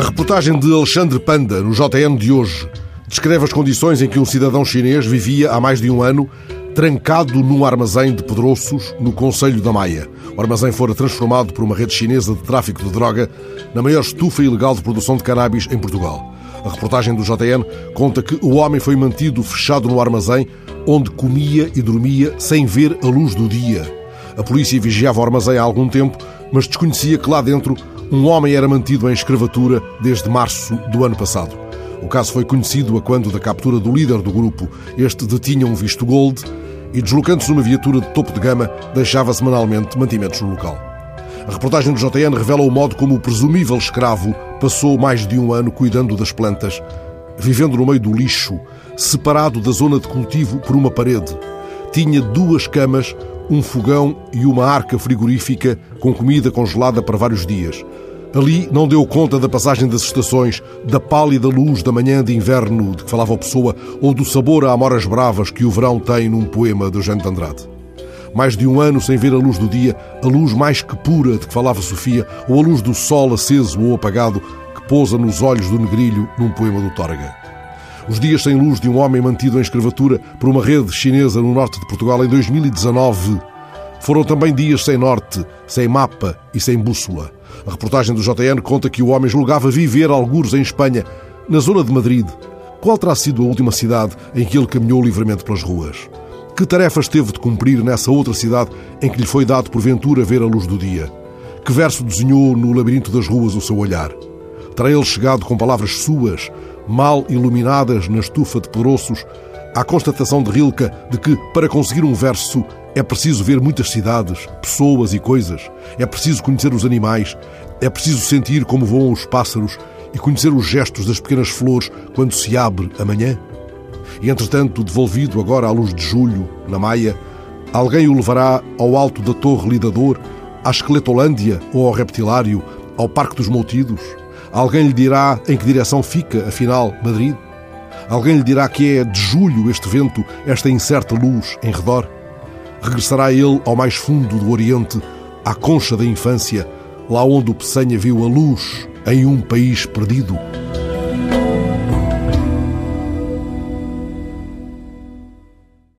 reportagem de Alexandre Panda, no JN de hoje, descreve as condições em que um cidadão chinês vivia há mais de um ano trancado num armazém de Pedroços, no Conselho da Maia. O armazém fora transformado por uma rede chinesa de tráfico de droga na maior estufa ilegal de produção de cannabis em Portugal. A reportagem do JN conta que o homem foi mantido fechado no armazém, onde comia e dormia sem ver a luz do dia. A polícia vigiava o armazém há algum tempo, mas desconhecia que lá dentro um homem era mantido em escravatura desde março do ano passado. O caso foi conhecido a quando da captura do líder do grupo. Este detinha um visto gold e, deslocando-se numa viatura de topo de gama, deixava semanalmente mantimentos no local. A reportagem do JN revela o modo como o presumível escravo passou mais de um ano cuidando das plantas, vivendo no meio do lixo, separado da zona de cultivo por uma parede. Tinha duas camas, um fogão e uma arca frigorífica com comida congelada para vários dias. Ali não deu conta da passagem das estações, da pálida luz da manhã de inverno de que falava a pessoa ou do sabor a amoras bravas que o verão tem num poema de Eugênio de Andrade. Mais de um ano sem ver a luz do dia, a luz mais que pura de que falava Sofia, ou a luz do sol aceso ou apagado que pousa nos olhos do negrilho num poema do Tórga. Os dias sem luz de um homem mantido em escravatura por uma rede chinesa no norte de Portugal em 2019 foram também dias sem norte, sem mapa e sem bússola. A reportagem do JN conta que o homem julgava viver algures em Espanha, na zona de Madrid. Qual terá sido a última cidade em que ele caminhou livremente pelas ruas? Que tarefas teve de cumprir nessa outra cidade em que lhe foi dado porventura ver a luz do dia? Que verso desenhou no labirinto das ruas o seu olhar? Terá ele chegado com palavras suas, mal iluminadas na estufa de pedroços, à constatação de Rilke de que, para conseguir um verso, é preciso ver muitas cidades, pessoas e coisas. É preciso conhecer os animais. É preciso sentir como voam os pássaros e conhecer os gestos das pequenas flores quando se abre amanhã. E, entretanto, devolvido agora à luz de julho, na Maia, alguém o levará ao alto da Torre Lidador, à Esqueletolândia ou ao Reptilário, ao Parque dos Moutidos? Alguém lhe dirá em que direção fica, afinal, Madrid? Alguém lhe dirá que é de julho este vento, esta incerta luz em redor? regressará ele ao mais fundo do Oriente, à concha da infância, lá onde o Peçanha viu a luz em um país perdido.